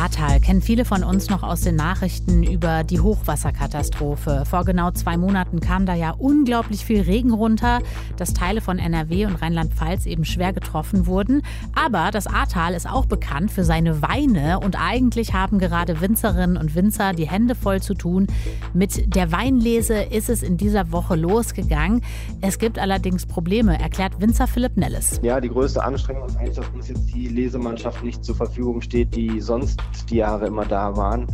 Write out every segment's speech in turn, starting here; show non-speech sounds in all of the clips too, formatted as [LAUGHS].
Ahrtal kennen viele von uns noch aus den Nachrichten über die Hochwasserkatastrophe. Vor genau zwei Monaten kam da ja unglaublich viel Regen runter, dass Teile von NRW und Rheinland-Pfalz eben schwer getroffen wurden. Aber das Ahrtal ist auch bekannt für seine Weine und eigentlich haben gerade Winzerinnen und Winzer die Hände voll zu tun. Mit der Weinlese ist es in dieser Woche losgegangen. Es gibt allerdings Probleme, erklärt Winzer Philipp Nelles. Ja, die größte Anstrengung ist eigentlich, dass uns jetzt die Lesemannschaft nicht zur Verfügung steht, die sonst die Jahre immer da waren,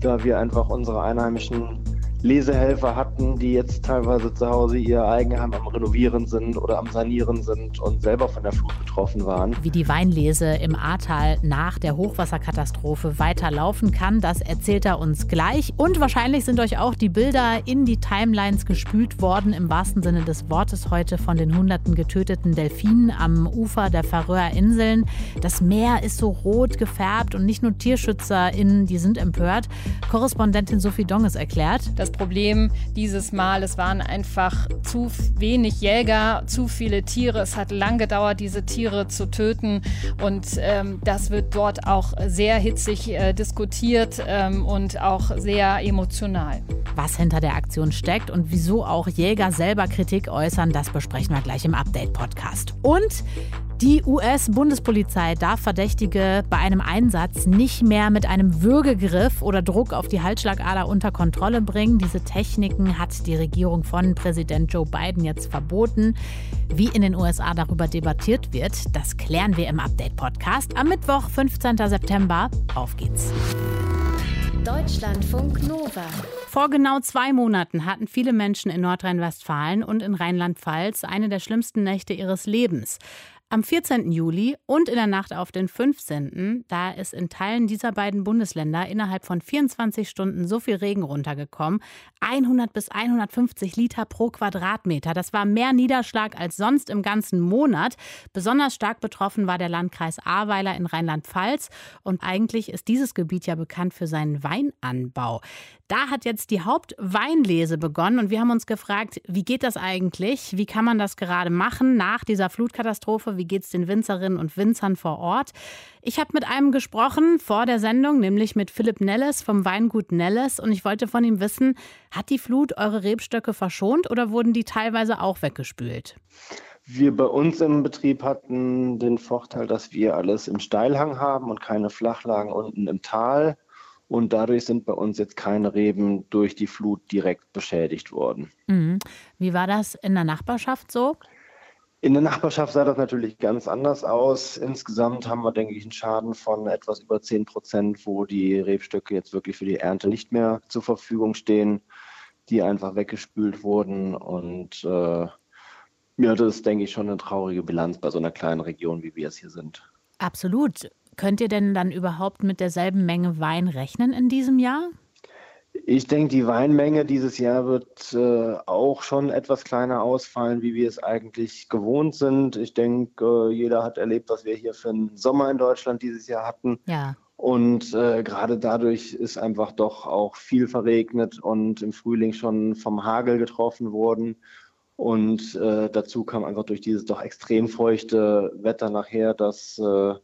da wir einfach unsere einheimischen Lesehelfer hatten, die jetzt teilweise zu Hause ihr Eigenheim am Renovieren sind oder am Sanieren sind und selber von der Flut betroffen waren. Wie die Weinlese im Ahrtal nach der Hochwasserkatastrophe weiterlaufen kann, das erzählt er uns gleich. Und wahrscheinlich sind euch auch die Bilder in die Timelines gespült worden, im wahrsten Sinne des Wortes heute von den hunderten getöteten Delfinen am Ufer der Färöerinseln. Das Meer ist so rot gefärbt und nicht nur TierschützerInnen, die sind empört. Korrespondentin Sophie Donges erklärt, das Problem dieses Mal. Es waren einfach zu wenig Jäger, zu viele Tiere. Es hat lang gedauert, diese Tiere zu töten. Und ähm, das wird dort auch sehr hitzig äh, diskutiert ähm, und auch sehr emotional. Was hinter der Aktion steckt und wieso auch Jäger selber Kritik äußern, das besprechen wir gleich im Update-Podcast. Und die US-Bundespolizei darf Verdächtige bei einem Einsatz nicht mehr mit einem Würgegriff oder Druck auf die Halsschlagader unter Kontrolle bringen. Diese Techniken hat die Regierung von Präsident Joe Biden jetzt verboten. Wie in den USA darüber debattiert wird, das klären wir im Update-Podcast am Mittwoch, 15. September. Auf geht's. Deutschlandfunk Nova. Vor genau zwei Monaten hatten viele Menschen in Nordrhein-Westfalen und in Rheinland-Pfalz eine der schlimmsten Nächte ihres Lebens. Am 14. Juli und in der Nacht auf den 15. da ist in Teilen dieser beiden Bundesländer innerhalb von 24 Stunden so viel Regen runtergekommen. 100 bis 150 Liter pro Quadratmeter. Das war mehr Niederschlag als sonst im ganzen Monat. Besonders stark betroffen war der Landkreis Ahrweiler in Rheinland-Pfalz. Und eigentlich ist dieses Gebiet ja bekannt für seinen Weinanbau. Da hat jetzt die Hauptweinlese begonnen und wir haben uns gefragt, wie geht das eigentlich? Wie kann man das gerade machen nach dieser Flutkatastrophe? Wie geht es den Winzerinnen und Winzern vor Ort? Ich habe mit einem gesprochen vor der Sendung, nämlich mit Philipp Nelles vom Weingut Nelles und ich wollte von ihm wissen, hat die Flut eure Rebstöcke verschont oder wurden die teilweise auch weggespült? Wir bei uns im Betrieb hatten den Vorteil, dass wir alles im Steilhang haben und keine Flachlagen unten im Tal. Und dadurch sind bei uns jetzt keine Reben durch die Flut direkt beschädigt worden. Mhm. Wie war das in der Nachbarschaft so? In der Nachbarschaft sah das natürlich ganz anders aus. Insgesamt haben wir, denke ich, einen Schaden von etwas über 10 Prozent, wo die Rebstöcke jetzt wirklich für die Ernte nicht mehr zur Verfügung stehen, die einfach weggespült wurden. Und äh, ja, das ist, denke ich, schon eine traurige Bilanz bei so einer kleinen Region, wie wir es hier sind. Absolut. Könnt ihr denn dann überhaupt mit derselben Menge Wein rechnen in diesem Jahr? Ich denke, die Weinmenge dieses Jahr wird äh, auch schon etwas kleiner ausfallen, wie wir es eigentlich gewohnt sind. Ich denke, äh, jeder hat erlebt, was wir hier für einen Sommer in Deutschland dieses Jahr hatten. Ja. Und äh, gerade dadurch ist einfach doch auch viel verregnet und im Frühling schon vom Hagel getroffen worden. Und äh, dazu kam einfach durch dieses doch extrem feuchte Wetter nachher, dass äh,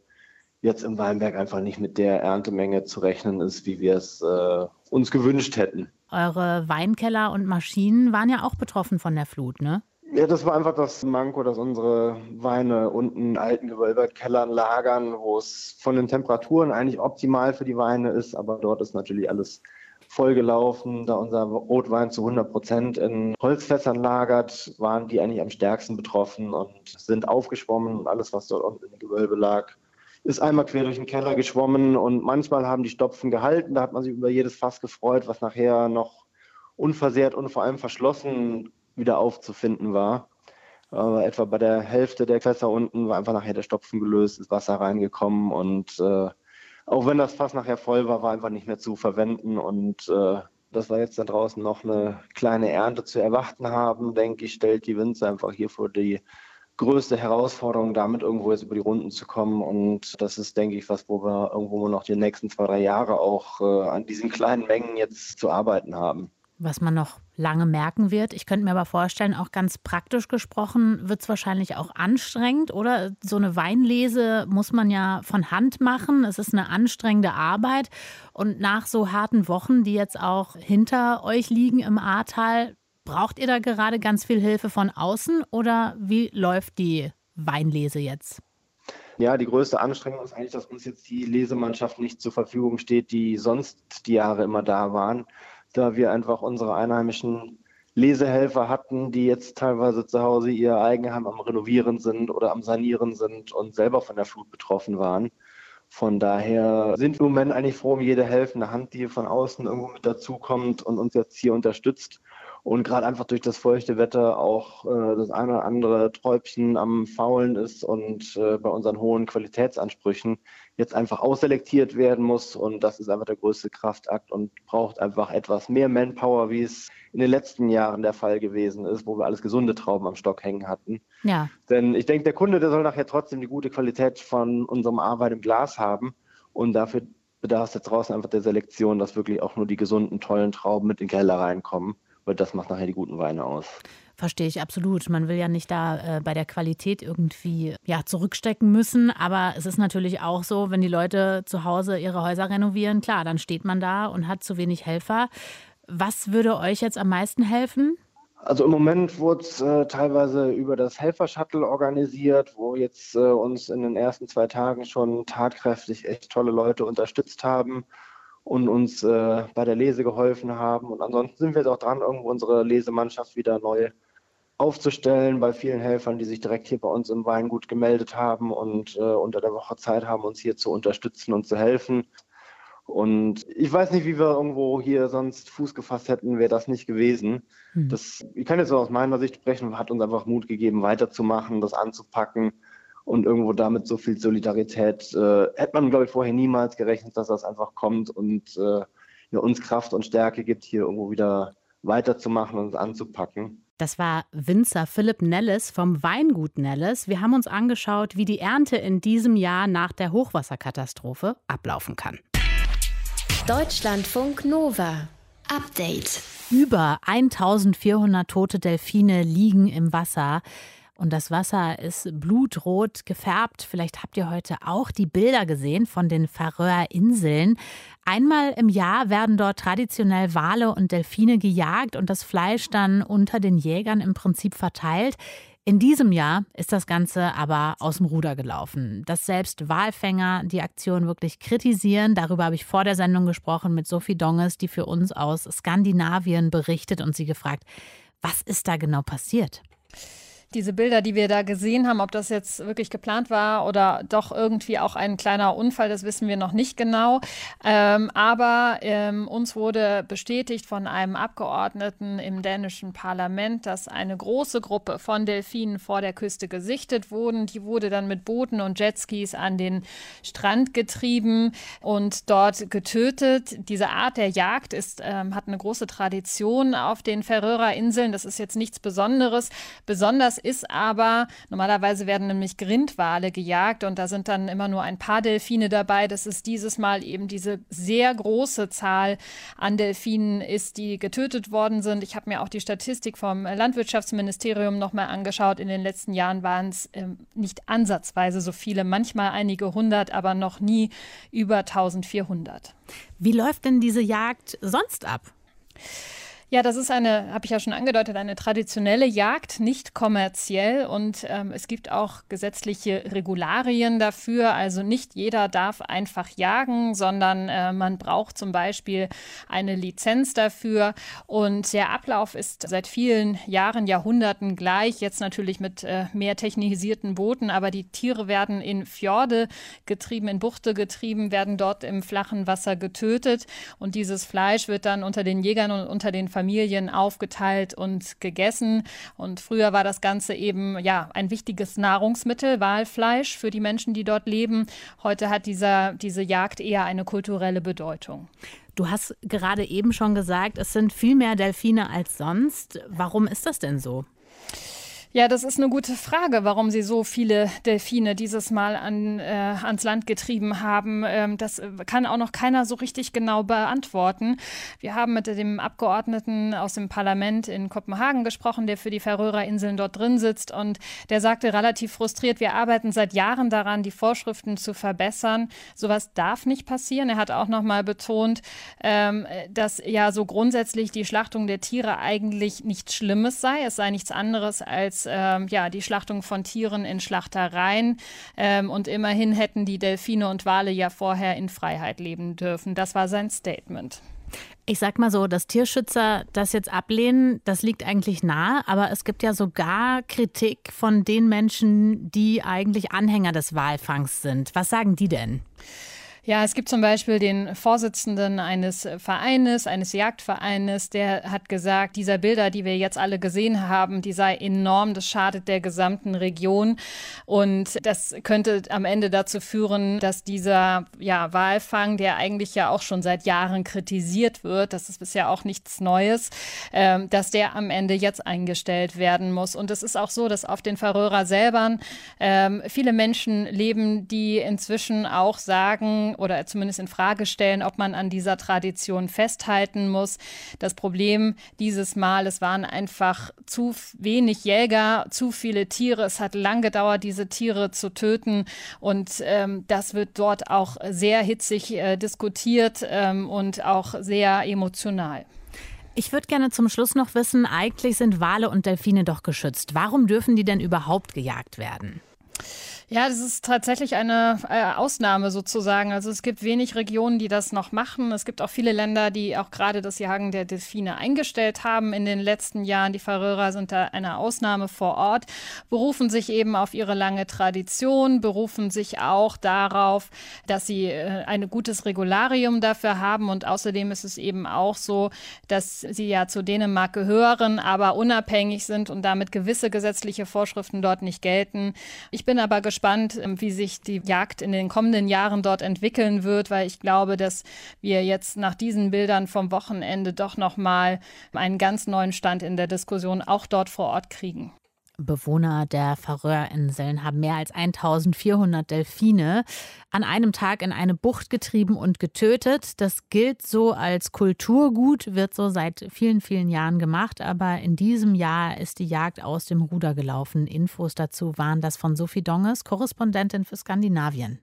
jetzt im Weinberg einfach nicht mit der Erntemenge zu rechnen ist, wie wir es äh, uns gewünscht hätten. Eure Weinkeller und Maschinen waren ja auch betroffen von der Flut, ne? Ja, das war einfach das Manko, dass unsere Weine unten in alten Gewölbekellern lagern, wo es von den Temperaturen eigentlich optimal für die Weine ist, aber dort ist natürlich alles vollgelaufen. Da unser Rotwein zu 100 Prozent in Holzfässern lagert, waren die eigentlich am stärksten betroffen und sind aufgeschwommen und alles, was dort unten im Gewölbe lag, ist einmal quer durch den Keller geschwommen und manchmal haben die Stopfen gehalten. Da hat man sich über jedes Fass gefreut, was nachher noch unversehrt und vor allem verschlossen wieder aufzufinden war. Aber etwa bei der Hälfte der Fässer unten war einfach nachher der Stopfen gelöst, ist Wasser reingekommen und äh, auch wenn das Fass nachher voll war, war einfach nicht mehr zu verwenden und äh, dass wir jetzt da draußen noch eine kleine Ernte zu erwarten haben, denke ich, stellt die Winzer einfach hier vor die größte Herausforderung, damit irgendwo jetzt über die Runden zu kommen. Und das ist, denke ich, was, wo wir irgendwo noch die nächsten zwei, drei Jahre auch äh, an diesen kleinen Mengen jetzt zu arbeiten haben. was man noch lange merken wird. Ich könnte mir aber vorstellen, auch ganz praktisch gesprochen, wird es wahrscheinlich auch anstrengend, oder? So eine Weinlese muss man ja von Hand machen. Es ist eine anstrengende Arbeit. Und nach so harten Wochen, die jetzt auch hinter euch liegen im Ahrtal, braucht ihr da gerade ganz viel Hilfe von außen oder wie läuft die Weinlese jetzt? Ja, die größte Anstrengung ist eigentlich, dass uns jetzt die Lesemannschaft nicht zur Verfügung steht, die sonst die Jahre immer da waren da wir einfach unsere einheimischen Lesehelfer hatten, die jetzt teilweise zu Hause ihr Eigenheim am Renovieren sind oder am Sanieren sind und selber von der Flut betroffen waren. Von daher sind wir im Moment eigentlich froh um jede helfende Hand, die von außen irgendwo mit dazukommt und uns jetzt hier unterstützt und gerade einfach durch das feuchte Wetter auch äh, das eine oder andere Träubchen am Faulen ist und äh, bei unseren hohen Qualitätsansprüchen jetzt einfach ausselektiert werden muss und das ist einfach der größte Kraftakt und braucht einfach etwas mehr Manpower, wie es in den letzten Jahren der Fall gewesen ist, wo wir alles gesunde Trauben am Stock hängen hatten. Ja. Denn ich denke, der Kunde, der soll nachher trotzdem die gute Qualität von unserem Arbeit im Glas haben und dafür bedarf es jetzt draußen einfach der Selektion, dass wirklich auch nur die gesunden, tollen Trauben mit in den Keller reinkommen weil das macht nachher die guten Weine aus. Verstehe ich absolut. Man will ja nicht da äh, bei der Qualität irgendwie ja, zurückstecken müssen. Aber es ist natürlich auch so, wenn die Leute zu Hause ihre Häuser renovieren, klar, dann steht man da und hat zu wenig Helfer. Was würde euch jetzt am meisten helfen? Also im Moment wurde es äh, teilweise über das Helfer-Shuttle organisiert, wo jetzt äh, uns in den ersten zwei Tagen schon tatkräftig echt tolle Leute unterstützt haben und uns äh, bei der Lese geholfen haben. Und ansonsten sind wir jetzt auch dran, irgendwo unsere Lesemannschaft wieder neu aufzustellen bei vielen Helfern, die sich direkt hier bei uns im Weingut gemeldet haben und äh, unter der Woche Zeit haben, uns hier zu unterstützen und zu helfen. Und ich weiß nicht, wie wir irgendwo hier sonst Fuß gefasst hätten, wäre das nicht gewesen. Hm. Das, ich kann jetzt aus meiner Sicht sprechen, hat uns einfach Mut gegeben, weiterzumachen, das anzupacken und irgendwo damit so viel Solidarität äh, hätte man, glaube ich, vorher niemals gerechnet, dass das einfach kommt und äh, ja, uns Kraft und Stärke gibt, hier irgendwo wieder weiterzumachen und anzupacken. Das war Winzer Philipp Nelles vom Weingut Nelles. Wir haben uns angeschaut, wie die Ernte in diesem Jahr nach der Hochwasserkatastrophe ablaufen kann. Deutschlandfunk Nova. Update. Über 1400 tote Delfine liegen im Wasser. Und das Wasser ist blutrot gefärbt. Vielleicht habt ihr heute auch die Bilder gesehen von den Färöer-Inseln. Einmal im Jahr werden dort traditionell Wale und Delfine gejagt und das Fleisch dann unter den Jägern im Prinzip verteilt. In diesem Jahr ist das Ganze aber aus dem Ruder gelaufen. Dass selbst Walfänger die Aktion wirklich kritisieren, darüber habe ich vor der Sendung gesprochen mit Sophie Donges, die für uns aus Skandinavien berichtet und sie gefragt, was ist da genau passiert? Diese Bilder, die wir da gesehen haben, ob das jetzt wirklich geplant war oder doch irgendwie auch ein kleiner Unfall, das wissen wir noch nicht genau. Ähm, aber ähm, uns wurde bestätigt von einem Abgeordneten im dänischen Parlament, dass eine große Gruppe von Delfinen vor der Küste gesichtet wurden. Die wurde dann mit Booten und Jetskis an den Strand getrieben und dort getötet. Diese Art der Jagd ist, ähm, hat eine große Tradition auf den Färöer-Inseln. Das ist jetzt nichts Besonderes. Besonders ist aber, normalerweise werden nämlich Grindwale gejagt und da sind dann immer nur ein paar Delfine dabei. Das ist dieses Mal eben diese sehr große Zahl an Delfinen ist, die getötet worden sind. Ich habe mir auch die Statistik vom Landwirtschaftsministerium nochmal angeschaut. In den letzten Jahren waren es äh, nicht ansatzweise so viele, manchmal einige hundert, aber noch nie über 1400. Wie läuft denn diese Jagd sonst ab? Ja, das ist eine, habe ich ja schon angedeutet, eine traditionelle Jagd, nicht kommerziell. Und ähm, es gibt auch gesetzliche Regularien dafür. Also nicht jeder darf einfach jagen, sondern äh, man braucht zum Beispiel eine Lizenz dafür. Und der Ablauf ist seit vielen Jahren, Jahrhunderten gleich. Jetzt natürlich mit äh, mehr technisierten Booten, aber die Tiere werden in Fjorde getrieben, in Buchte getrieben, werden dort im flachen Wasser getötet. Und dieses Fleisch wird dann unter den Jägern und unter den Familien aufgeteilt und gegessen. Und früher war das Ganze eben ja ein wichtiges Nahrungsmittel, Walfleisch für die Menschen, die dort leben. Heute hat dieser, diese Jagd eher eine kulturelle Bedeutung. Du hast gerade eben schon gesagt, es sind viel mehr Delfine als sonst. Warum ist das denn so? Ja, das ist eine gute Frage, warum sie so viele Delfine dieses Mal an, äh, ans Land getrieben haben. Ähm, das kann auch noch keiner so richtig genau beantworten. Wir haben mit dem Abgeordneten aus dem Parlament in Kopenhagen gesprochen, der für die Färöerinseln dort drin sitzt und der sagte relativ frustriert, wir arbeiten seit Jahren daran, die Vorschriften zu verbessern. Sowas darf nicht passieren. Er hat auch noch mal betont, ähm, dass ja so grundsätzlich die Schlachtung der Tiere eigentlich nichts Schlimmes sei. Es sei nichts anderes als ähm, ja, die Schlachtung von Tieren in Schlachtereien. Ähm, und immerhin hätten die Delfine und Wale ja vorher in Freiheit leben dürfen. Das war sein Statement. Ich sag mal so, dass Tierschützer das jetzt ablehnen, das liegt eigentlich nahe, aber es gibt ja sogar Kritik von den Menschen, die eigentlich Anhänger des Walfangs sind. Was sagen die denn? Ja, es gibt zum Beispiel den Vorsitzenden eines Vereines, eines Jagdvereines, der hat gesagt, dieser Bilder, die wir jetzt alle gesehen haben, die sei enorm, das schadet der gesamten Region und das könnte am Ende dazu führen, dass dieser ja, Walfang, der eigentlich ja auch schon seit Jahren kritisiert wird, das ist bisher auch nichts Neues, äh, dass der am Ende jetzt eingestellt werden muss. Und es ist auch so, dass auf den Färöer selber äh, viele Menschen leben, die inzwischen auch sagen, oder zumindest in Frage stellen, ob man an dieser Tradition festhalten muss. Das Problem dieses Mal, es waren einfach zu wenig Jäger, zu viele Tiere. Es hat lang gedauert, diese Tiere zu töten. Und ähm, das wird dort auch sehr hitzig äh, diskutiert ähm, und auch sehr emotional. Ich würde gerne zum Schluss noch wissen, eigentlich sind Wale und Delfine doch geschützt. Warum dürfen die denn überhaupt gejagt werden? Ja, das ist tatsächlich eine äh, Ausnahme sozusagen. Also es gibt wenig Regionen, die das noch machen. Es gibt auch viele Länder, die auch gerade das Jagen der Delfine eingestellt haben in den letzten Jahren. Die Färöer sind da eine Ausnahme vor Ort, berufen sich eben auf ihre lange Tradition, berufen sich auch darauf, dass sie äh, ein gutes Regularium dafür haben. Und außerdem ist es eben auch so, dass sie ja zu Dänemark gehören, aber unabhängig sind und damit gewisse gesetzliche Vorschriften dort nicht gelten. Ich bin aber gespannt, gespannt, ähm, wie sich die Jagd in den kommenden Jahren dort entwickeln wird, weil ich glaube, dass wir jetzt nach diesen Bildern vom Wochenende doch noch mal einen ganz neuen Stand in der Diskussion auch dort vor Ort kriegen. Bewohner der Färöerinseln haben mehr als 1400 Delfine an einem Tag in eine Bucht getrieben und getötet. Das gilt so als Kulturgut, wird so seit vielen, vielen Jahren gemacht. Aber in diesem Jahr ist die Jagd aus dem Ruder gelaufen. Infos dazu waren das von Sophie Donges, Korrespondentin für Skandinavien.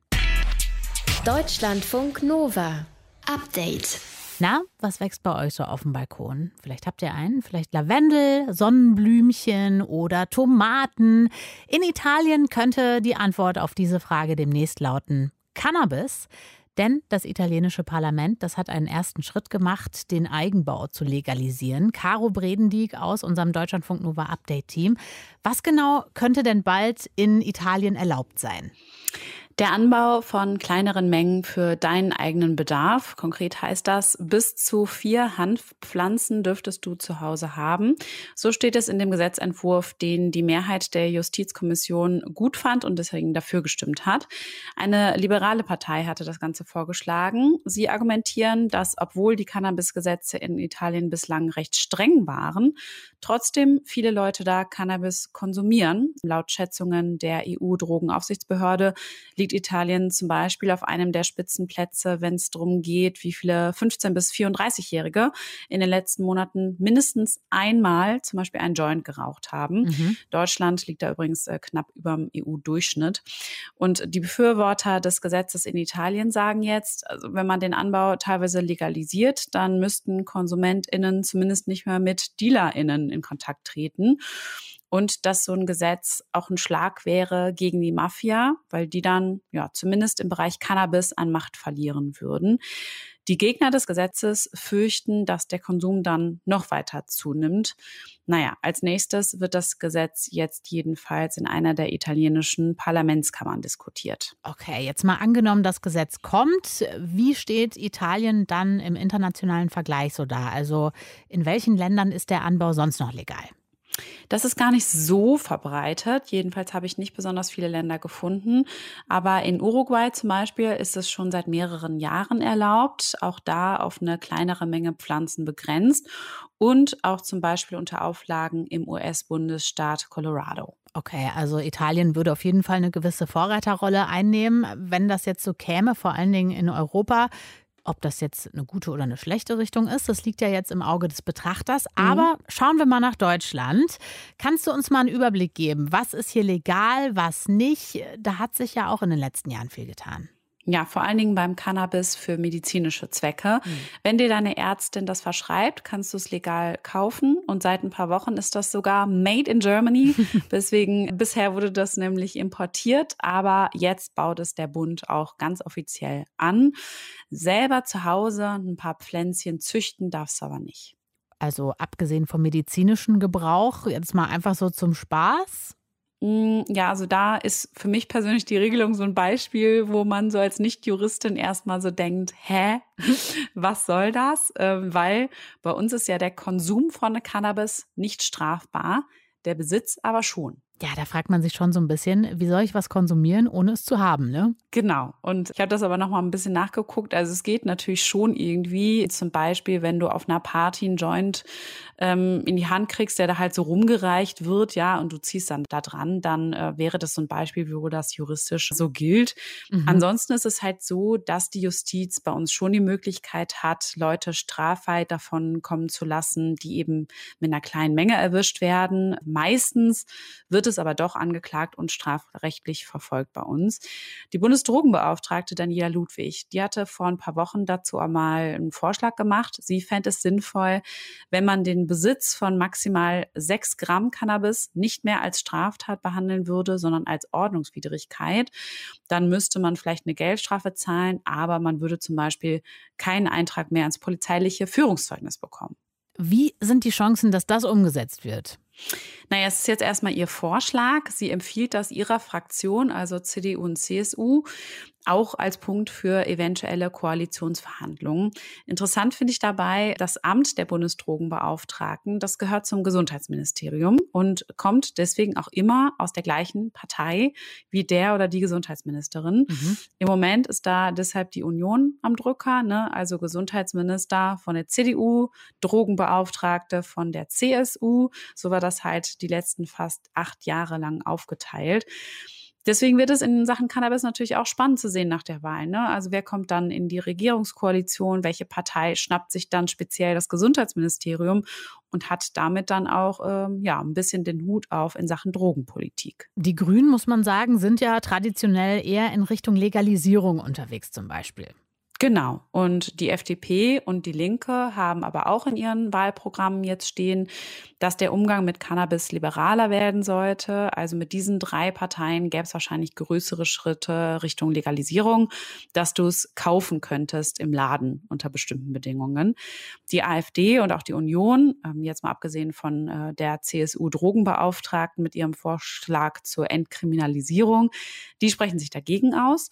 Deutschlandfunk Nova. Update. Na, was wächst bei euch so auf dem Balkon? Vielleicht habt ihr einen, vielleicht Lavendel, Sonnenblümchen oder Tomaten. In Italien könnte die Antwort auf diese Frage demnächst lauten Cannabis. Denn das italienische Parlament, das hat einen ersten Schritt gemacht, den Eigenbau zu legalisieren. Caro Bredendieck aus unserem Deutschlandfunk Nova Update Team. Was genau könnte denn bald in Italien erlaubt sein? Der Anbau von kleineren Mengen für deinen eigenen Bedarf. Konkret heißt das, bis zu vier Hanfpflanzen dürftest du zu Hause haben. So steht es in dem Gesetzentwurf, den die Mehrheit der Justizkommission gut fand und deswegen dafür gestimmt hat. Eine liberale Partei hatte das Ganze vorgeschlagen. Sie argumentieren, dass obwohl die Cannabis-Gesetze in Italien bislang recht streng waren, trotzdem viele Leute da Cannabis konsumieren. Laut Schätzungen der EU-Drogenaufsichtsbehörde liegt liegt Italien zum Beispiel auf einem der Spitzenplätze, wenn es darum geht, wie viele 15- bis 34-Jährige in den letzten Monaten mindestens einmal zum Beispiel ein Joint geraucht haben. Mhm. Deutschland liegt da übrigens äh, knapp über dem EU-Durchschnitt. Und die Befürworter des Gesetzes in Italien sagen jetzt, also wenn man den Anbau teilweise legalisiert, dann müssten KonsumentInnen zumindest nicht mehr mit DealerInnen in Kontakt treten und dass so ein Gesetz auch ein Schlag wäre gegen die Mafia, weil die dann ja zumindest im Bereich Cannabis an Macht verlieren würden. Die Gegner des Gesetzes fürchten, dass der Konsum dann noch weiter zunimmt. Naja, als nächstes wird das Gesetz jetzt jedenfalls in einer der italienischen Parlamentskammern diskutiert. Okay, jetzt mal angenommen, das Gesetz kommt. Wie steht Italien dann im internationalen Vergleich so da? Also in welchen Ländern ist der Anbau sonst noch legal? Das ist gar nicht so verbreitet. Jedenfalls habe ich nicht besonders viele Länder gefunden. Aber in Uruguay zum Beispiel ist es schon seit mehreren Jahren erlaubt, auch da auf eine kleinere Menge Pflanzen begrenzt und auch zum Beispiel unter Auflagen im US-Bundesstaat Colorado. Okay, also Italien würde auf jeden Fall eine gewisse Vorreiterrolle einnehmen, wenn das jetzt so käme, vor allen Dingen in Europa. Ob das jetzt eine gute oder eine schlechte Richtung ist, das liegt ja jetzt im Auge des Betrachters. Mhm. Aber schauen wir mal nach Deutschland. Kannst du uns mal einen Überblick geben? Was ist hier legal, was nicht? Da hat sich ja auch in den letzten Jahren viel getan. Ja, vor allen Dingen beim Cannabis für medizinische Zwecke. Mhm. Wenn dir deine Ärztin das verschreibt, kannst du es legal kaufen. Und seit ein paar Wochen ist das sogar made in Germany. [LAUGHS] Deswegen, bisher wurde das nämlich importiert, aber jetzt baut es der Bund auch ganz offiziell an. Selber zu Hause ein paar Pflänzchen züchten darfst du aber nicht. Also abgesehen vom medizinischen Gebrauch, jetzt mal einfach so zum Spaß? Mm, ja, also da ist für mich persönlich die Regelung so ein Beispiel, wo man so als Nicht-Juristin erstmal so denkt, hä, [LAUGHS] was soll das? Ähm, weil bei uns ist ja der Konsum von Cannabis nicht strafbar, der Besitz aber schon. Ja, da fragt man sich schon so ein bisschen, wie soll ich was konsumieren, ohne es zu haben, ne? Genau. Und ich habe das aber noch mal ein bisschen nachgeguckt. Also es geht natürlich schon irgendwie. Zum Beispiel, wenn du auf einer Party einen Joint ähm, in die Hand kriegst, der da halt so rumgereicht wird, ja, und du ziehst dann da dran, dann äh, wäre das so ein Beispiel, wo das juristisch so gilt. Mhm. Ansonsten ist es halt so, dass die Justiz bei uns schon die Möglichkeit hat, Leute straffrei davon kommen zu lassen, die eben mit einer kleinen Menge erwischt werden. Meistens wird es aber doch angeklagt und strafrechtlich verfolgt bei uns. Die Bundesdrogenbeauftragte Daniela Ludwig, die hatte vor ein paar Wochen dazu einmal einen Vorschlag gemacht. Sie fände es sinnvoll, wenn man den Besitz von maximal sechs Gramm Cannabis nicht mehr als Straftat behandeln würde, sondern als Ordnungswidrigkeit. Dann müsste man vielleicht eine Geldstrafe zahlen, aber man würde zum Beispiel keinen Eintrag mehr ins polizeiliche Führungszeugnis bekommen. Wie sind die Chancen, dass das umgesetzt wird? Naja, es ist jetzt erstmal Ihr Vorschlag. Sie empfiehlt das Ihrer Fraktion, also CDU und CSU, auch als Punkt für eventuelle Koalitionsverhandlungen. Interessant finde ich dabei, das Amt der Bundesdrogenbeauftragten, das gehört zum Gesundheitsministerium und kommt deswegen auch immer aus der gleichen Partei wie der oder die Gesundheitsministerin. Mhm. Im Moment ist da deshalb die Union am Drücker, ne? also Gesundheitsminister von der CDU, Drogenbeauftragte von der CSU. So war das halt die letzten fast acht Jahre lang aufgeteilt. Deswegen wird es in Sachen Cannabis natürlich auch spannend zu sehen nach der Wahl. Ne? Also wer kommt dann in die Regierungskoalition? Welche Partei schnappt sich dann speziell das Gesundheitsministerium und hat damit dann auch ähm, ja ein bisschen den Hut auf in Sachen Drogenpolitik? Die Grünen, muss man sagen, sind ja traditionell eher in Richtung Legalisierung unterwegs zum Beispiel. Genau. Und die FDP und die Linke haben aber auch in ihren Wahlprogrammen jetzt stehen, dass der Umgang mit Cannabis liberaler werden sollte. Also mit diesen drei Parteien gäbe es wahrscheinlich größere Schritte Richtung Legalisierung, dass du es kaufen könntest im Laden unter bestimmten Bedingungen. Die AfD und auch die Union, ähm, jetzt mal abgesehen von äh, der CSU-Drogenbeauftragten mit ihrem Vorschlag zur Entkriminalisierung, die sprechen sich dagegen aus.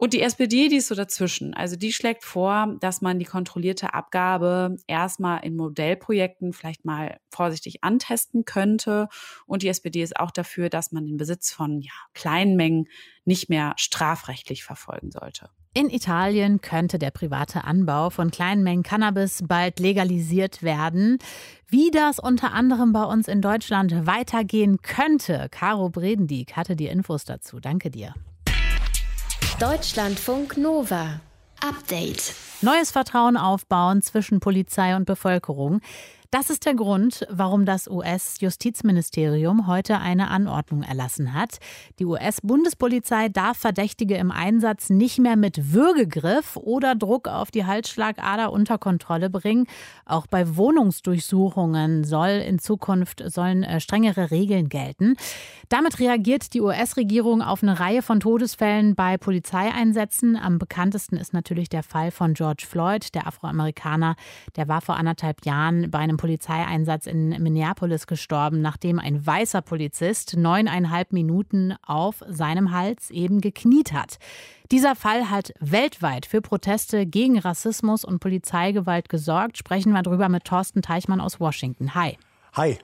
Und die SPD, die ist so dazwischen. Also die schlägt vor, dass man die kontrollierte Abgabe erstmal in Modellprojekten vielleicht mal vorsichtig antesten könnte. Und die SPD ist auch dafür, dass man den Besitz von ja, kleinen Mengen nicht mehr strafrechtlich verfolgen sollte. In Italien könnte der private Anbau von kleinen Mengen Cannabis bald legalisiert werden. Wie das unter anderem bei uns in Deutschland weitergehen könnte, Caro Bredendieck hatte die Infos dazu. Danke dir. Deutschlandfunk Nova. Update. Neues Vertrauen aufbauen zwischen Polizei und Bevölkerung. Das ist der Grund, warum das US-Justizministerium heute eine Anordnung erlassen hat. Die US-Bundespolizei darf Verdächtige im Einsatz nicht mehr mit Würgegriff oder Druck auf die Halsschlagader unter Kontrolle bringen. Auch bei Wohnungsdurchsuchungen soll in Zukunft sollen äh, strengere Regeln gelten. Damit reagiert die US-Regierung auf eine Reihe von Todesfällen bei Polizeieinsätzen. Am bekanntesten ist natürlich der Fall von George Floyd, der Afroamerikaner. Der war vor anderthalb Jahren bei einem Polizeieinsatz in Minneapolis gestorben, nachdem ein weißer Polizist neuneinhalb Minuten auf seinem Hals eben gekniet hat. Dieser Fall hat weltweit für Proteste gegen Rassismus und Polizeigewalt gesorgt. Sprechen wir darüber mit Thorsten Teichmann aus Washington. Hi. Hi.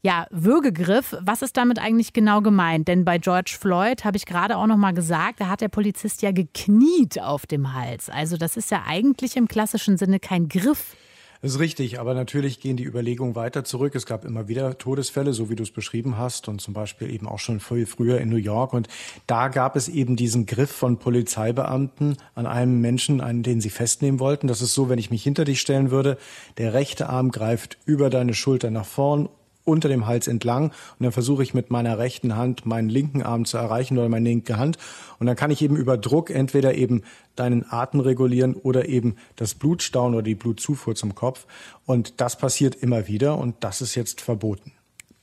Ja, Würgegriff, was ist damit eigentlich genau gemeint? Denn bei George Floyd habe ich gerade auch noch mal gesagt, da hat der Polizist ja gekniet auf dem Hals. Also das ist ja eigentlich im klassischen Sinne kein Griff. Das ist richtig, aber natürlich gehen die Überlegungen weiter zurück. Es gab immer wieder Todesfälle, so wie du es beschrieben hast, und zum Beispiel eben auch schon viel früher in New York. Und da gab es eben diesen Griff von Polizeibeamten an einem Menschen, einen, den sie festnehmen wollten. Das ist so, wenn ich mich hinter dich stellen würde, der rechte Arm greift über deine Schulter nach vorn unter dem Hals entlang und dann versuche ich mit meiner rechten Hand meinen linken Arm zu erreichen oder meine linke Hand und dann kann ich eben über Druck entweder eben deinen Atem regulieren oder eben das Blutstauen oder die Blutzufuhr zum Kopf und das passiert immer wieder und das ist jetzt verboten.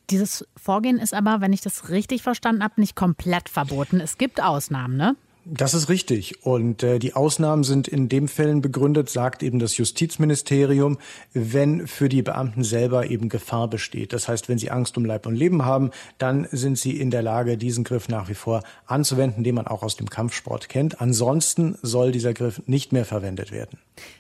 Dieses Vorgehen ist aber, wenn ich das richtig verstanden habe, nicht komplett verboten. Es gibt Ausnahmen, ne? Das ist richtig. Und äh, die Ausnahmen sind in dem Fällen begründet, sagt eben das Justizministerium, wenn für die Beamten selber eben Gefahr besteht. Das heißt, wenn sie Angst um Leib und Leben haben, dann sind sie in der Lage, diesen Griff nach wie vor anzuwenden, den man auch aus dem Kampfsport kennt. Ansonsten soll dieser Griff nicht mehr verwendet werden.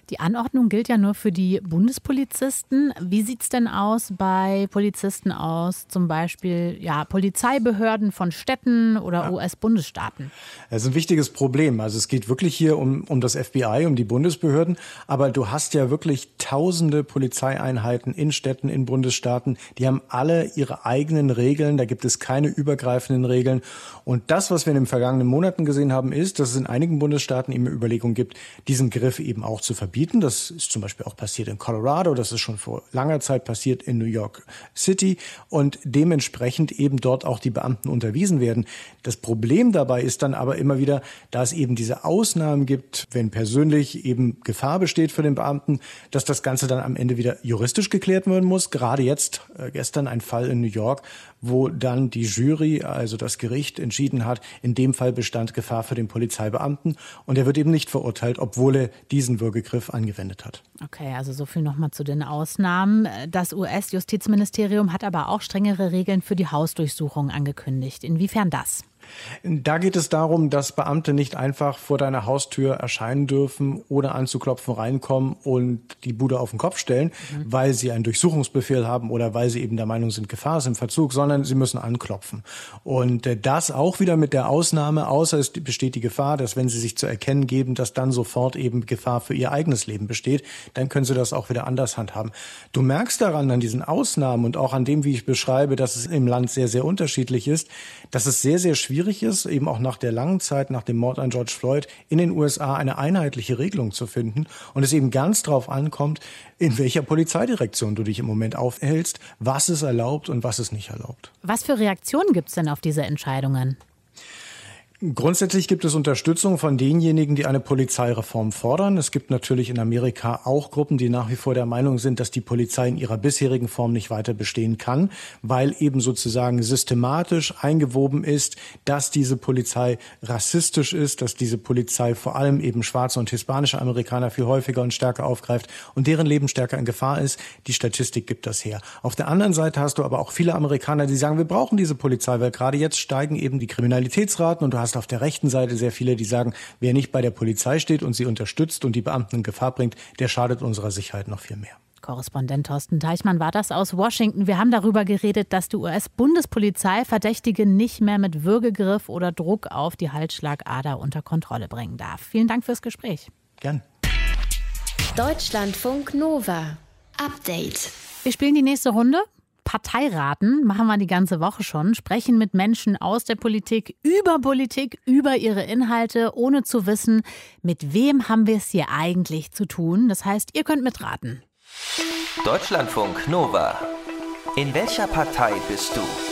Die Anordnung gilt ja nur für die Bundespolizisten. Wie sieht es denn aus bei Polizisten aus, zum Beispiel ja, Polizeibehörden von Städten oder ja. US-Bundesstaaten? Das ist ein wichtiges Problem. Also es geht wirklich hier um, um das FBI, um die Bundesbehörden. Aber du hast ja wirklich tausende Polizeieinheiten in Städten, in Bundesstaaten. Die haben alle ihre eigenen Regeln. Da gibt es keine übergreifenden Regeln. Und das, was wir in den vergangenen Monaten gesehen haben, ist, dass es in einigen Bundesstaaten eben Überlegungen gibt, diesen Griff eben auch zu verbieten. Das ist zum Beispiel auch passiert in Colorado. Das ist schon vor langer Zeit passiert in New York City. Und dementsprechend eben dort auch die Beamten unterwiesen werden. Das Problem dabei ist dann aber immer wieder, da es eben diese Ausnahmen gibt, wenn persönlich eben Gefahr besteht für den Beamten, dass das Ganze dann am Ende wieder juristisch geklärt werden muss. Gerade jetzt, äh, gestern ein Fall in New York, wo dann die Jury, also das Gericht, entschieden hat, in dem Fall bestand Gefahr für den Polizeibeamten und er wird eben nicht verurteilt, obwohl er diesen Würgegriff angewendet hat. Okay, also so viel nochmal zu den Ausnahmen. Das US-Justizministerium hat aber auch strengere Regeln für die Hausdurchsuchung angekündigt. Inwiefern das? Da geht es darum, dass Beamte nicht einfach vor deiner Haustür erscheinen dürfen, ohne anzuklopfen reinkommen und die Bude auf den Kopf stellen, mhm. weil sie einen Durchsuchungsbefehl haben oder weil sie eben der Meinung sind, Gefahr ist im Verzug, sondern sie müssen anklopfen. Und äh, das auch wieder mit der Ausnahme, außer es besteht die Gefahr, dass wenn sie sich zu erkennen geben, dass dann sofort eben Gefahr für ihr eigenes Leben besteht, dann können sie das auch wieder anders handhaben. Du merkst daran, an diesen Ausnahmen und auch an dem, wie ich beschreibe, dass es im Land sehr, sehr unterschiedlich ist, dass es sehr, sehr schwierig schwierig ist, eben auch nach der langen Zeit, nach dem Mord an George Floyd, in den USA eine einheitliche Regelung zu finden und es eben ganz darauf ankommt, in welcher Polizeidirektion du dich im Moment aufhältst, was ist erlaubt und was ist nicht erlaubt. Was für Reaktionen gibt es denn auf diese Entscheidungen? Grundsätzlich gibt es Unterstützung von denjenigen, die eine Polizeireform fordern. Es gibt natürlich in Amerika auch Gruppen, die nach wie vor der Meinung sind, dass die Polizei in ihrer bisherigen Form nicht weiter bestehen kann, weil eben sozusagen systematisch eingewoben ist, dass diese Polizei rassistisch ist, dass diese Polizei vor allem eben schwarze und hispanische Amerikaner viel häufiger und stärker aufgreift und deren Leben stärker in Gefahr ist. Die Statistik gibt das her. Auf der anderen Seite hast du aber auch viele Amerikaner, die sagen, wir brauchen diese Polizei, weil gerade jetzt steigen eben die Kriminalitätsraten und du hast hast auf der rechten Seite sehr viele, die sagen, wer nicht bei der Polizei steht und sie unterstützt und die Beamten in Gefahr bringt, der schadet unserer Sicherheit noch viel mehr. Korrespondent Thorsten Teichmann war das aus Washington. Wir haben darüber geredet, dass die US-Bundespolizei Verdächtige nicht mehr mit Würgegriff oder Druck auf die Halsschlagader unter Kontrolle bringen darf. Vielen Dank fürs Gespräch. Gern. Deutschlandfunk Nova. Update. Wir spielen die nächste Runde. Parteiraten machen wir die ganze Woche schon, sprechen mit Menschen aus der Politik über Politik, über ihre Inhalte, ohne zu wissen, mit wem haben wir es hier eigentlich zu tun. Das heißt, ihr könnt mitraten. Deutschlandfunk Nova. In welcher Partei bist du?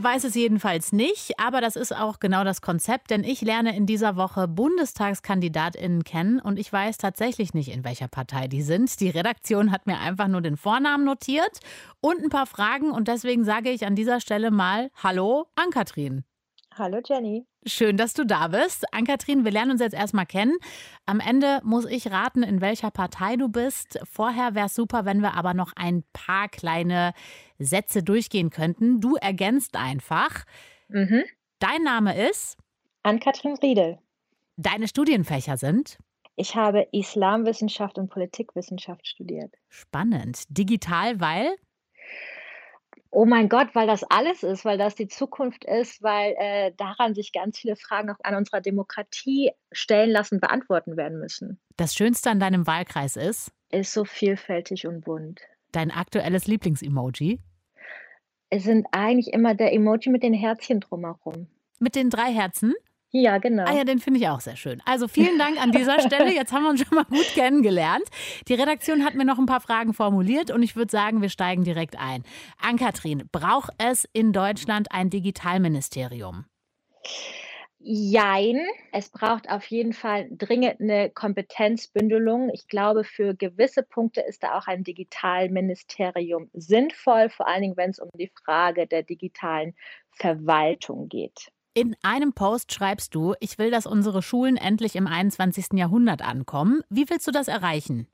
Weiß es jedenfalls nicht, aber das ist auch genau das Konzept, denn ich lerne in dieser Woche BundestagskandidatInnen kennen und ich weiß tatsächlich nicht, in welcher Partei die sind. Die Redaktion hat mir einfach nur den Vornamen notiert und ein paar Fragen und deswegen sage ich an dieser Stelle mal Hallo an Kathrin. Hallo Jenny. Schön, dass du da bist. Ann-Kathrin, wir lernen uns jetzt erstmal kennen. Am Ende muss ich raten, in welcher Partei du bist. Vorher wäre es super, wenn wir aber noch ein paar kleine Sätze durchgehen könnten. Du ergänzt einfach. Mhm. Dein Name ist? Ann-Kathrin Riedel. Deine Studienfächer sind? Ich habe Islamwissenschaft und Politikwissenschaft studiert. Spannend. Digital, weil? Oh mein Gott, weil das alles ist, weil das die Zukunft ist, weil äh, daran sich ganz viele Fragen auch an unserer Demokratie stellen lassen, beantworten werden müssen. Das Schönste an deinem Wahlkreis ist? Ist so vielfältig und bunt. Dein aktuelles Lieblingsemoji? Es sind eigentlich immer der Emoji mit den Herzchen drumherum. Mit den drei Herzen? Ja, genau. Ah ja, den finde ich auch sehr schön. Also vielen Dank an dieser [LAUGHS] Stelle. Jetzt haben wir uns schon mal gut kennengelernt. Die Redaktion hat mir noch ein paar Fragen formuliert und ich würde sagen, wir steigen direkt ein. Ann-Kathrin, braucht es in Deutschland ein Digitalministerium? Jein. Es braucht auf jeden Fall dringend eine Kompetenzbündelung. Ich glaube, für gewisse Punkte ist da auch ein Digitalministerium sinnvoll, vor allen Dingen, wenn es um die Frage der digitalen Verwaltung geht. In einem Post schreibst du, ich will, dass unsere Schulen endlich im 21. Jahrhundert ankommen. Wie willst du das erreichen?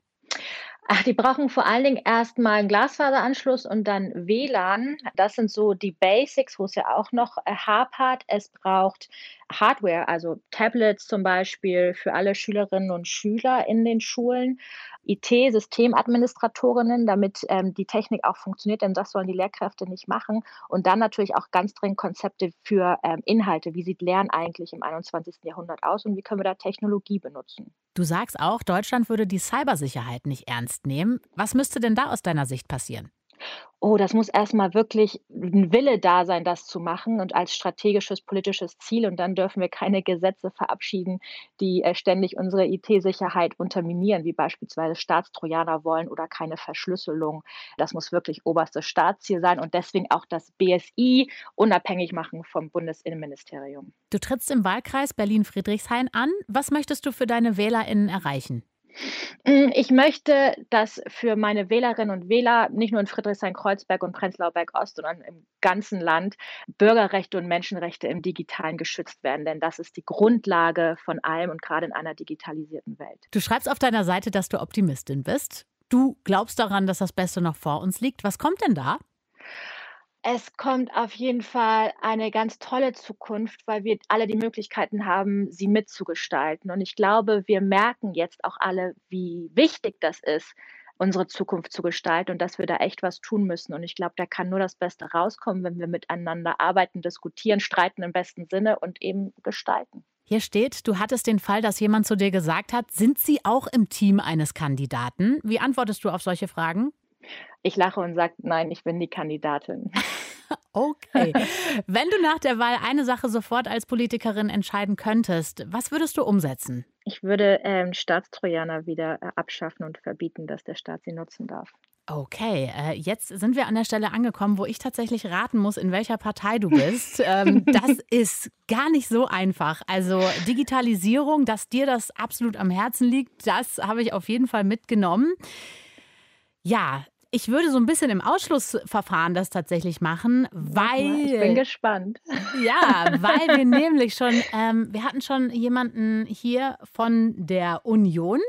Ach, die brauchen vor allen Dingen erstmal einen Glasfaseranschluss und dann WLAN. Das sind so die Basics, wo es ja auch noch äh, hapert. Es braucht Hardware, also Tablets zum Beispiel für alle Schülerinnen und Schüler in den Schulen. IT-Systemadministratorinnen, damit ähm, die Technik auch funktioniert, denn das sollen die Lehrkräfte nicht machen. Und dann natürlich auch ganz dringend Konzepte für ähm, Inhalte. Wie sieht Lernen eigentlich im 21. Jahrhundert aus und wie können wir da Technologie benutzen? Du sagst auch, Deutschland würde die Cybersicherheit nicht ernst nehmen. Was müsste denn da aus deiner Sicht passieren? Oh, das muss erstmal wirklich ein Wille da sein, das zu machen und als strategisches politisches Ziel. Und dann dürfen wir keine Gesetze verabschieden, die äh, ständig unsere IT-Sicherheit unterminieren, wie beispielsweise Staatstrojaner wollen oder keine Verschlüsselung. Das muss wirklich oberstes Staatsziel sein und deswegen auch das BSI unabhängig machen vom Bundesinnenministerium. Du trittst im Wahlkreis Berlin-Friedrichshain an. Was möchtest du für deine WählerInnen erreichen? Hm, ich möchte, dass für meine Wählerinnen und Wähler nicht nur in Friedrichshain-Kreuzberg und Prenzlauer Berg Ost, sondern im ganzen Land Bürgerrechte und Menschenrechte im Digitalen geschützt werden. Denn das ist die Grundlage von allem und gerade in einer digitalisierten Welt. Du schreibst auf deiner Seite, dass du Optimistin bist. Du glaubst daran, dass das Beste noch vor uns liegt. Was kommt denn da? Es kommt auf jeden Fall eine ganz tolle Zukunft, weil wir alle die Möglichkeiten haben, sie mitzugestalten. Und ich glaube, wir merken jetzt auch alle, wie wichtig das ist, unsere Zukunft zu gestalten und dass wir da echt was tun müssen. Und ich glaube, da kann nur das Beste rauskommen, wenn wir miteinander arbeiten, diskutieren, streiten im besten Sinne und eben gestalten. Hier steht, du hattest den Fall, dass jemand zu dir gesagt hat, sind Sie auch im Team eines Kandidaten? Wie antwortest du auf solche Fragen? Ich lache und sage, nein, ich bin die Kandidatin. [LAUGHS] Okay. Wenn du nach der Wahl eine Sache sofort als Politikerin entscheiden könntest, was würdest du umsetzen? Ich würde ähm, Staatstrojaner wieder äh, abschaffen und verbieten, dass der Staat sie nutzen darf. Okay, äh, jetzt sind wir an der Stelle angekommen, wo ich tatsächlich raten muss, in welcher Partei du bist. [LAUGHS] ähm, das ist gar nicht so einfach. Also Digitalisierung, dass dir das absolut am Herzen liegt, das habe ich auf jeden Fall mitgenommen. Ja, ich würde so ein bisschen im Ausschlussverfahren das tatsächlich machen, weil. Ich bin gespannt. [LAUGHS] Ja, weil wir nämlich schon, ähm, wir hatten schon jemanden hier von der Union.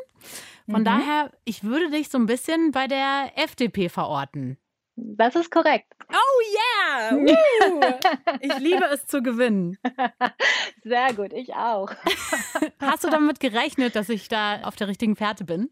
Von mhm. daher, ich würde dich so ein bisschen bei der FDP verorten. Das ist korrekt. Oh yeah! [LAUGHS] Uh, ich liebe es zu gewinnen. [LAUGHS] Sehr gut, ich auch. Hast du damit gerechnet, dass ich da auf der richtigen Fährte bin?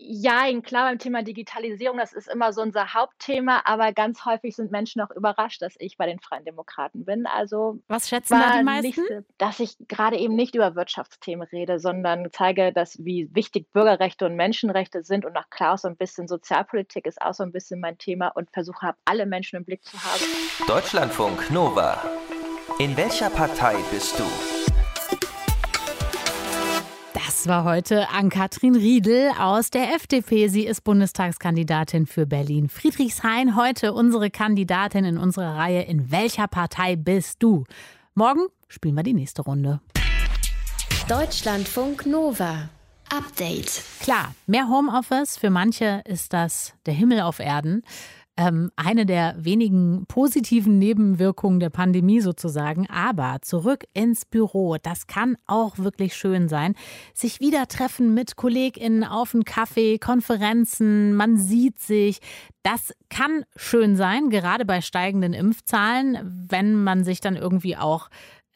Ja, klar, beim Thema Digitalisierung, das ist immer so unser Hauptthema, aber ganz häufig sind Menschen auch überrascht, dass ich bei den Freien Demokraten bin. Also was schätzen da die meisten? Nicht, dass ich gerade eben nicht über Wirtschaftsthemen rede, sondern zeige, dass wie wichtig Bürgerrechte und Menschenrechte sind und auch klar so ein bisschen Sozialpolitik ist auch so ein bisschen mein Thema und versuche habe, alle Menschen im Blick zu haben. Deutschlandfunk Nova. In welcher Partei bist du? Das war heute Ann-Kathrin Riedel aus der FDP. Sie ist Bundestagskandidatin für Berlin. Friedrichshain, heute unsere Kandidatin in unserer Reihe In welcher Partei bist du? Morgen spielen wir die nächste Runde. Deutschlandfunk Nova. Update. Klar, mehr Homeoffice. Für manche ist das der Himmel auf Erden ähm, eine der wenigen positiven Nebenwirkungen der Pandemie sozusagen. Aber zurück ins Büro, das kann auch wirklich schön sein. Sich wieder treffen mit KollegInnen auf einen Kaffee, Konferenzen, man sieht sich. Das kann schön sein, gerade bei steigenden Impfzahlen, wenn man sich dann irgendwie auch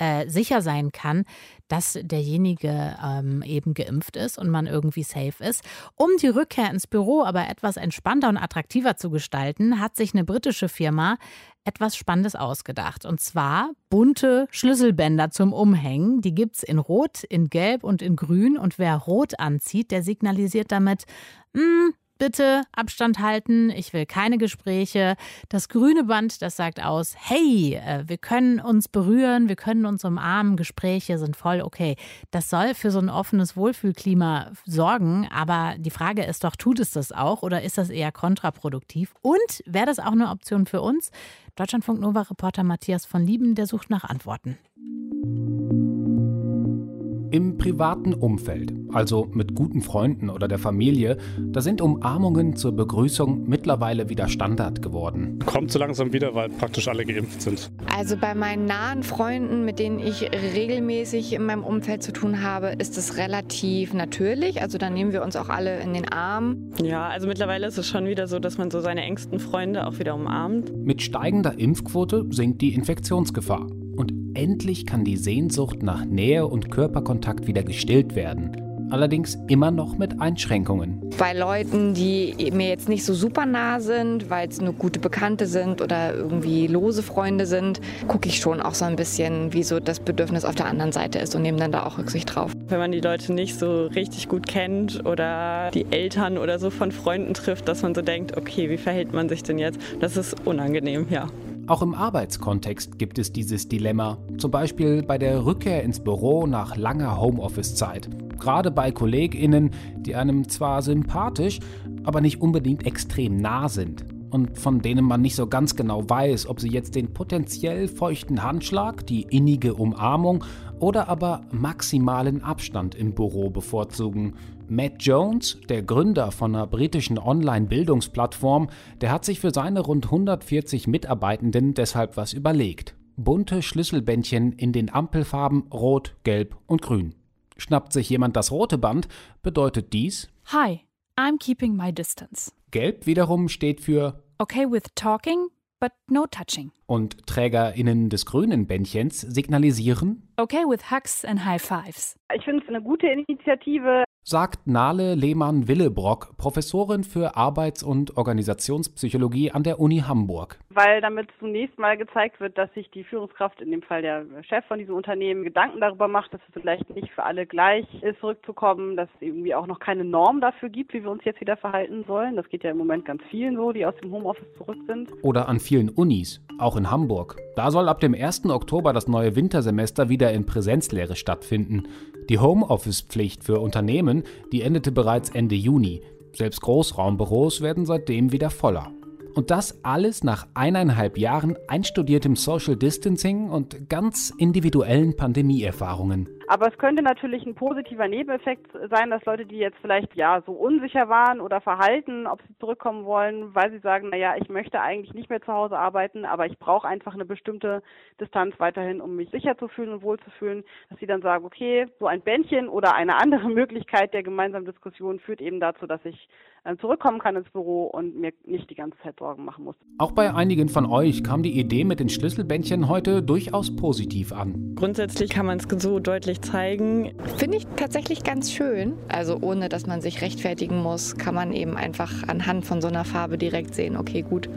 äh, sicher sein kann, dass derjenige ähm, eben geimpft ist und man irgendwie safe ist. Um die Rückkehr ins Büro aber etwas entspannter und attraktiver zu gestalten, hat sich eine britische Firma etwas Spannendes ausgedacht. Und zwar bunte Schlüsselbänder zum Umhängen. Die gibt es in Rot, in Gelb und in Grün. Und wer Rot anzieht, der signalisiert damit, hm, bitte Abstand halten, ich will keine Gespräche. Das grüne Band, das sagt aus, hey, äh, wir können uns berühren, wir können uns umarmen, Gespräche sind voll okay. Das soll für so ein offenes Wohlfühlklima sorgen, aber die Frage ist doch, tut es das auch oder ist das eher kontraproduktiv? Und wäre das auch eine Option für uns? Deutschlandfunk Nova Reporter Matthias von Lieben, der sucht nach Antworten. Im privaten Umfeld, also mit guten Freunden oder der Familie, da sind Umarmungen zur Begrüßung mittlerweile wieder Standard geworden. Kommt so langsam wieder, weil praktisch alle geimpft sind. Also bei meinen nahen Freunden, mit denen ich regelmäßig in meinem Umfeld zu tun habe, ist es relativ natürlich. Also da nehmen wir uns auch alle in den Arm. Ja, also mittlerweile ist es schon wieder so, dass man so seine engsten Freunde auch wieder umarmt. Mit steigender Impfquote sinkt die Infektionsgefahr. Und endlich kann die Sehnsucht nach Nähe und Körperkontakt wieder gestillt werden. Allerdings immer noch mit Einschränkungen. Bei Leuten, die mir jetzt nicht so super nah sind, weil es nur gute Bekannte sind oder irgendwie lose Freunde sind, gucke ich schon auch so ein bisschen, wie so das Bedürfnis auf der anderen Seite ist und nehme dann da auch Rücksicht drauf. Wenn man die Leute nicht so richtig gut kennt oder die Eltern oder so von Freunden trifft, dass man so denkt, okay, wie verhält man sich denn jetzt? Das ist unangenehm, ja. Auch im Arbeitskontext gibt es dieses Dilemma, zum Beispiel bei der Rückkehr ins Büro nach langer Homeoffice-Zeit. Gerade bei KollegInnen, die einem zwar sympathisch, aber nicht unbedingt extrem nah sind und von denen man nicht so ganz genau weiß, ob sie jetzt den potenziell feuchten Handschlag, die innige Umarmung oder aber maximalen Abstand im Büro bevorzugen. Matt Jones, der Gründer von einer britischen Online-Bildungsplattform, der hat sich für seine rund 140 Mitarbeitenden deshalb was überlegt. Bunte Schlüsselbändchen in den Ampelfarben Rot, Gelb und Grün. Schnappt sich jemand das rote Band, bedeutet dies Hi, I'm keeping my distance. Gelb wiederum steht für Okay with talking, but no touching. Und TrägerInnen des grünen Bändchens signalisieren Okay with hugs and high fives. Ich finde es eine gute Initiative sagt Nale Lehmann-Willebrock, Professorin für Arbeits- und Organisationspsychologie an der Uni Hamburg. Weil damit zunächst mal gezeigt wird, dass sich die Führungskraft, in dem Fall der Chef von diesem Unternehmen, Gedanken darüber macht, dass es vielleicht nicht für alle gleich ist, zurückzukommen, dass es irgendwie auch noch keine Norm dafür gibt, wie wir uns jetzt wieder verhalten sollen. Das geht ja im Moment ganz vielen so, die aus dem Homeoffice zurück sind. Oder an vielen Unis, auch in Hamburg. Da soll ab dem 1. Oktober das neue Wintersemester wieder in Präsenzlehre stattfinden. Die Homeoffice-Pflicht für Unternehmen, die endete bereits Ende Juni. Selbst Großraumbüros werden seitdem wieder voller. Und das alles nach eineinhalb Jahren einstudiertem Social Distancing und ganz individuellen Pandemieerfahrungen. Aber es könnte natürlich ein positiver Nebeneffekt sein, dass Leute, die jetzt vielleicht ja so unsicher waren oder verhalten, ob sie zurückkommen wollen, weil sie sagen, naja, ich möchte eigentlich nicht mehr zu Hause arbeiten, aber ich brauche einfach eine bestimmte Distanz weiterhin, um mich sicher zu fühlen und wohl zu fühlen, dass sie dann sagen, okay, so ein Bändchen oder eine andere [LAUGHS] Möglichkeit der gemeinsamen Diskussion führt eben dazu, dass ich äh, zurückkommen kann ins Büro und mir nicht die ganze Zeit Sorgen machen muss. Auch bei einigen von euch kam die Idee mit den Schlüsselbändchen heute durchaus positiv an. Grundsätzlich kann man es so deutlich zeigen. Finde ich tatsächlich ganz schön. Also ohne, dass man sich rechtfertigen muss, kann man eben einfach anhand von so einer Farbe direkt sehen, okay, gut,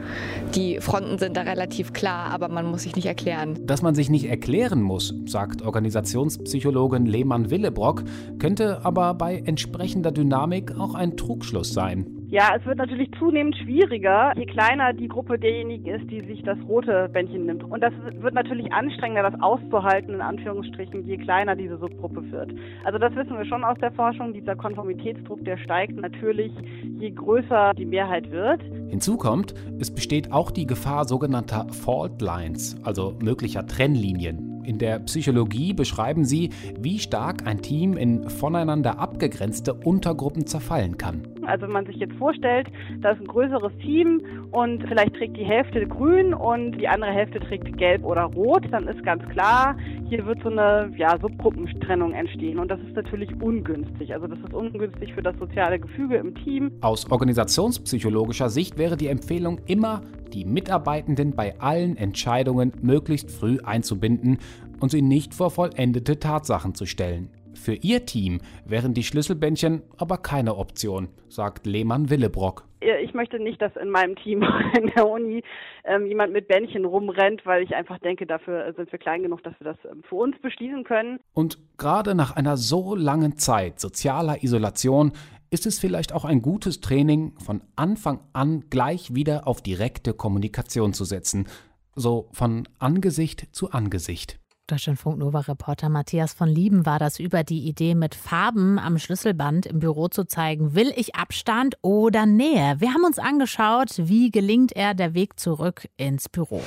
die Fronten sind da relativ klar, aber man muss sich nicht erklären. Dass man sich nicht erklären muss, sagt Organisationspsychologin Lehmann Willebrock, könnte aber bei entsprechender Dynamik auch ein Trugschluss sein. Ja, es wird natürlich zunehmend schwieriger, je kleiner die Gruppe derjenigen ist, die sich das rote Bändchen nimmt. Und das wird natürlich anstrengender, das auszuhalten, in Anführungsstrichen, je kleiner diese Subgruppe wird. Also das wissen wir schon aus der Forschung. Dieser Konformitätsdruck, der steigt natürlich, je größer die Mehrheit wird. Hinzu kommt, es besteht auch die Gefahr sogenannter Fault Lines, also möglicher Trennlinien. In der Psychologie beschreiben sie, wie stark ein Team in voneinander abgegrenzte Untergruppen zerfallen kann. Also wenn man sich jetzt vorstellt, da ist ein größeres Team und vielleicht trägt die Hälfte grün und die andere Hälfte trägt gelb oder rot, dann ist ganz klar, hier wird so eine ja, Subgruppentrennung entstehen und das ist natürlich ungünstig. Also das ist ungünstig für das soziale Gefüge im Team. Aus organisationspsychologischer Sicht wäre die Empfehlung immer, die Mitarbeitenden bei allen Entscheidungen möglichst früh einzubinden und sie nicht vor vollendete Tatsachen zu stellen. Für ihr Team wären die Schlüsselbändchen aber keine Option, sagt Lehmann Willebrock. Ich möchte nicht, dass in meinem Team [LAUGHS] in der Uni ähm, jemand mit Bändchen rumrennt, weil ich einfach denke, dafür sind wir klein genug, dass wir das ähm, für uns beschließen können. Und gerade nach einer so langen Zeit sozialer Isolation ist es vielleicht auch ein gutes Training, von Anfang an gleich wieder auf direkte Kommunikation zu setzen, so von Angesicht zu Angesicht. Deutschlandfunk Nova-Reporter Matthias von Lieben war das über die Idee, mit Farben am Schlüsselband im Büro zu zeigen, will ich Abstand oder Nähe? Wir haben uns angeschaut, wie gelingt er der Weg zurück ins Büro.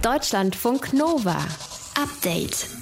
Deutschlandfunk Nova. Update.